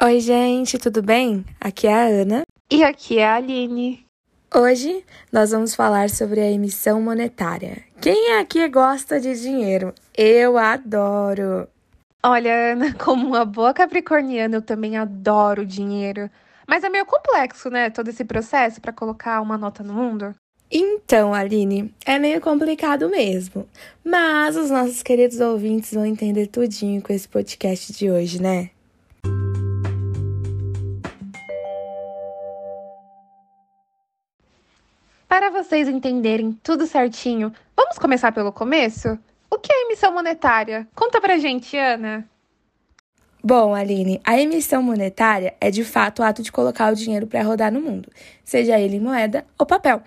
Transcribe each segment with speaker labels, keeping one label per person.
Speaker 1: Oi, gente, tudo bem? Aqui é a Ana.
Speaker 2: E aqui é a Aline.
Speaker 1: Hoje nós vamos falar sobre a emissão monetária. Quem aqui gosta de dinheiro? Eu adoro!
Speaker 2: Olha, Ana, como uma boa capricorniana, eu também adoro dinheiro. Mas é meio complexo, né? Todo esse processo para colocar uma nota no mundo.
Speaker 1: Então, Aline, é meio complicado mesmo. Mas os nossos queridos ouvintes vão entender tudinho com esse podcast de hoje, né?
Speaker 2: Para vocês entenderem tudo certinho, vamos começar pelo começo? O que é emissão monetária? Conta pra gente, Ana.
Speaker 1: Bom, Aline, a emissão monetária é de fato o ato de colocar o dinheiro para rodar no mundo, seja ele em moeda ou papel.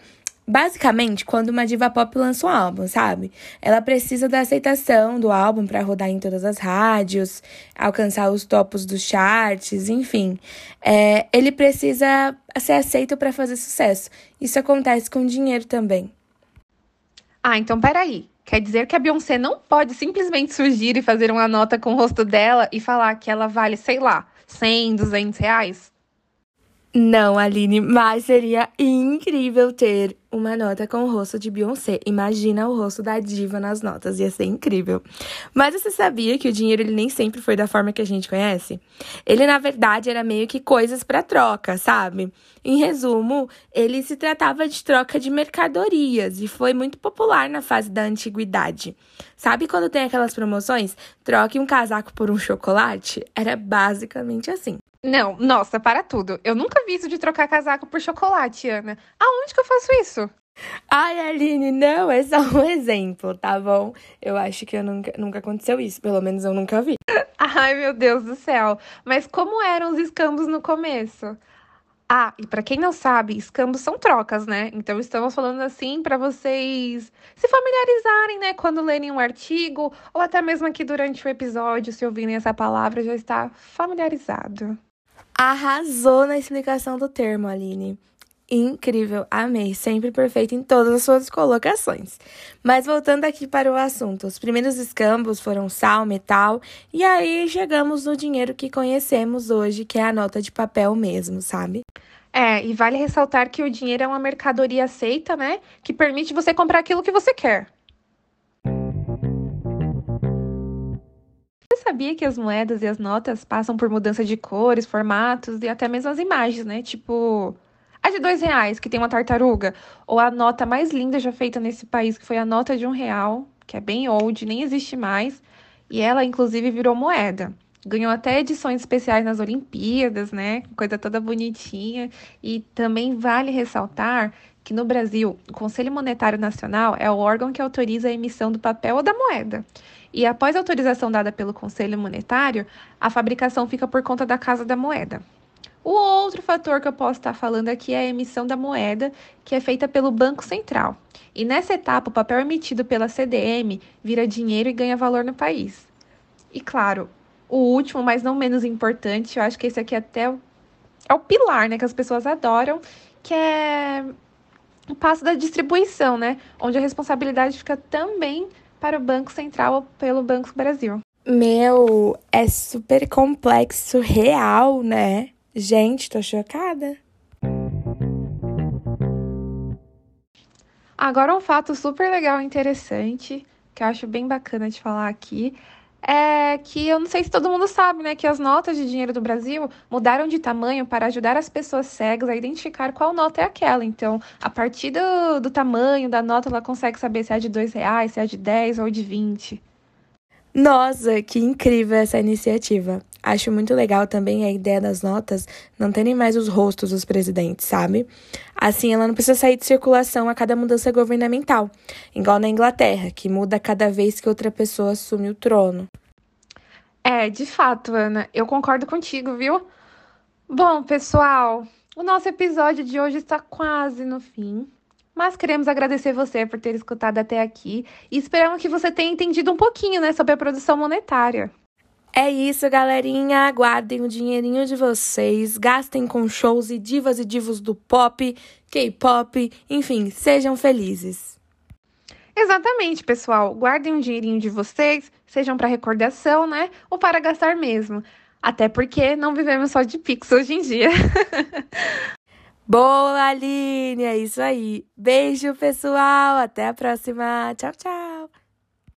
Speaker 1: Basicamente, quando uma diva pop lança um álbum, sabe? Ela precisa da aceitação do álbum para rodar em todas as rádios, alcançar os topos dos charts, enfim. É, ele precisa ser aceito para fazer sucesso. Isso acontece com dinheiro também.
Speaker 2: Ah, então peraí. Quer dizer que a Beyoncé não pode simplesmente surgir e fazer uma nota com o rosto dela e falar que ela vale, sei lá, 100, 200 reais?
Speaker 1: Não, Aline, mas seria incrível ter uma nota com o rosto de Beyoncé. Imagina o rosto da diva nas notas, ia ser incrível. Mas você sabia que o dinheiro ele nem sempre foi da forma que a gente conhece? Ele na verdade era meio que coisas para troca, sabe? Em resumo, ele se tratava de troca de mercadorias e foi muito popular na fase da antiguidade. Sabe quando tem aquelas promoções? Troque um casaco por um chocolate? Era basicamente assim.
Speaker 2: Não, nossa, para tudo. Eu nunca vi isso de trocar casaco por chocolate, Ana. Aonde que eu faço isso?
Speaker 1: Ai, Aline, não, é só um exemplo, tá bom? Eu acho que eu nunca, nunca aconteceu isso, pelo menos eu nunca vi.
Speaker 2: Ai, meu Deus do céu. Mas como eram os escambos no começo? Ah, e para quem não sabe, escambos são trocas, né? Então estamos falando assim para vocês se familiarizarem, né, quando lerem um artigo ou até mesmo aqui durante o episódio, se ouvirem essa palavra, já está familiarizado.
Speaker 1: Arrasou na explicação do termo, Aline. Incrível, amei, sempre perfeito em todas as suas colocações. Mas voltando aqui para o assunto, os primeiros escambos foram sal, metal, e aí chegamos no dinheiro que conhecemos hoje, que é a nota de papel mesmo, sabe?
Speaker 2: É, e vale ressaltar que o dinheiro é uma mercadoria aceita, né? Que permite você comprar aquilo que você quer. Você sabia que as moedas e as notas passam por mudança de cores, formatos e até mesmo as imagens, né? Tipo, a de dois reais, que tem uma tartaruga, ou a nota mais linda já feita nesse país, que foi a nota de um real, que é bem old, nem existe mais, e ela, inclusive, virou moeda. Ganhou até edições especiais nas Olimpíadas, né? Coisa toda bonitinha. E também vale ressaltar que no Brasil, o Conselho Monetário Nacional é o órgão que autoriza a emissão do papel ou da moeda. E após a autorização dada pelo Conselho Monetário, a fabricação fica por conta da Casa da Moeda. O outro fator que eu posso estar falando aqui é a emissão da moeda, que é feita pelo Banco Central. E nessa etapa, o papel emitido pela CDM vira dinheiro e ganha valor no país. E claro, o último, mas não menos importante, eu acho que esse aqui até é o pilar, né, que as pessoas adoram, que é o passo da distribuição, né, onde a responsabilidade fica também para o Banco Central pelo Banco Brasil.
Speaker 1: Meu, é super complexo, real, né? Gente, tô chocada.
Speaker 2: Agora um fato super legal e interessante, que eu acho bem bacana de falar aqui, é que eu não sei se todo mundo sabe, né, que as notas de dinheiro do Brasil mudaram de tamanho para ajudar as pessoas cegas a identificar qual nota é aquela. Então, a partir do, do tamanho da nota, ela consegue saber se é de dois reais, se é de 10 ou de 20.
Speaker 1: Nossa, que incrível essa iniciativa. Acho muito legal também a ideia das notas não terem mais os rostos dos presidentes, sabe? Assim, ela não precisa sair de circulação a cada mudança governamental, igual na Inglaterra, que muda cada vez que outra pessoa assume o trono.
Speaker 2: É, de fato, Ana, eu concordo contigo, viu? Bom, pessoal, o nosso episódio de hoje está quase no fim. Mas queremos agradecer você por ter escutado até aqui e esperamos que você tenha entendido um pouquinho né, sobre a produção monetária.
Speaker 1: É isso, galerinha. Aguardem o dinheirinho de vocês. Gastem com shows e divas e divos do pop, K-pop, enfim, sejam felizes.
Speaker 2: Exatamente, pessoal. Guardem um dinheirinho de vocês, sejam para recordação, né? Ou para gastar mesmo. Até porque não vivemos só de Pix hoje em dia.
Speaker 1: Boa, Aline! É isso aí. Beijo, pessoal. Até a próxima. Tchau, tchau.